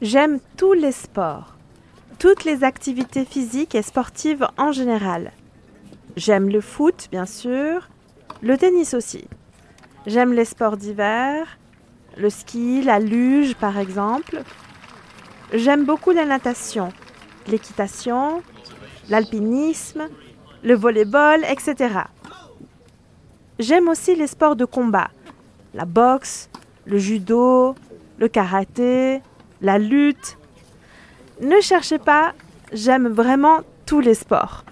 J'aime tous les sports, toutes les activités physiques et sportives en général. J'aime le foot, bien sûr, le tennis aussi. J'aime les sports d'hiver, le ski, la luge par exemple. J'aime beaucoup la natation, l'équitation, l'alpinisme, le volleyball, etc. J'aime aussi les sports de combat, la boxe, le judo, le karaté, la lutte. Ne cherchez pas, j'aime vraiment tous les sports.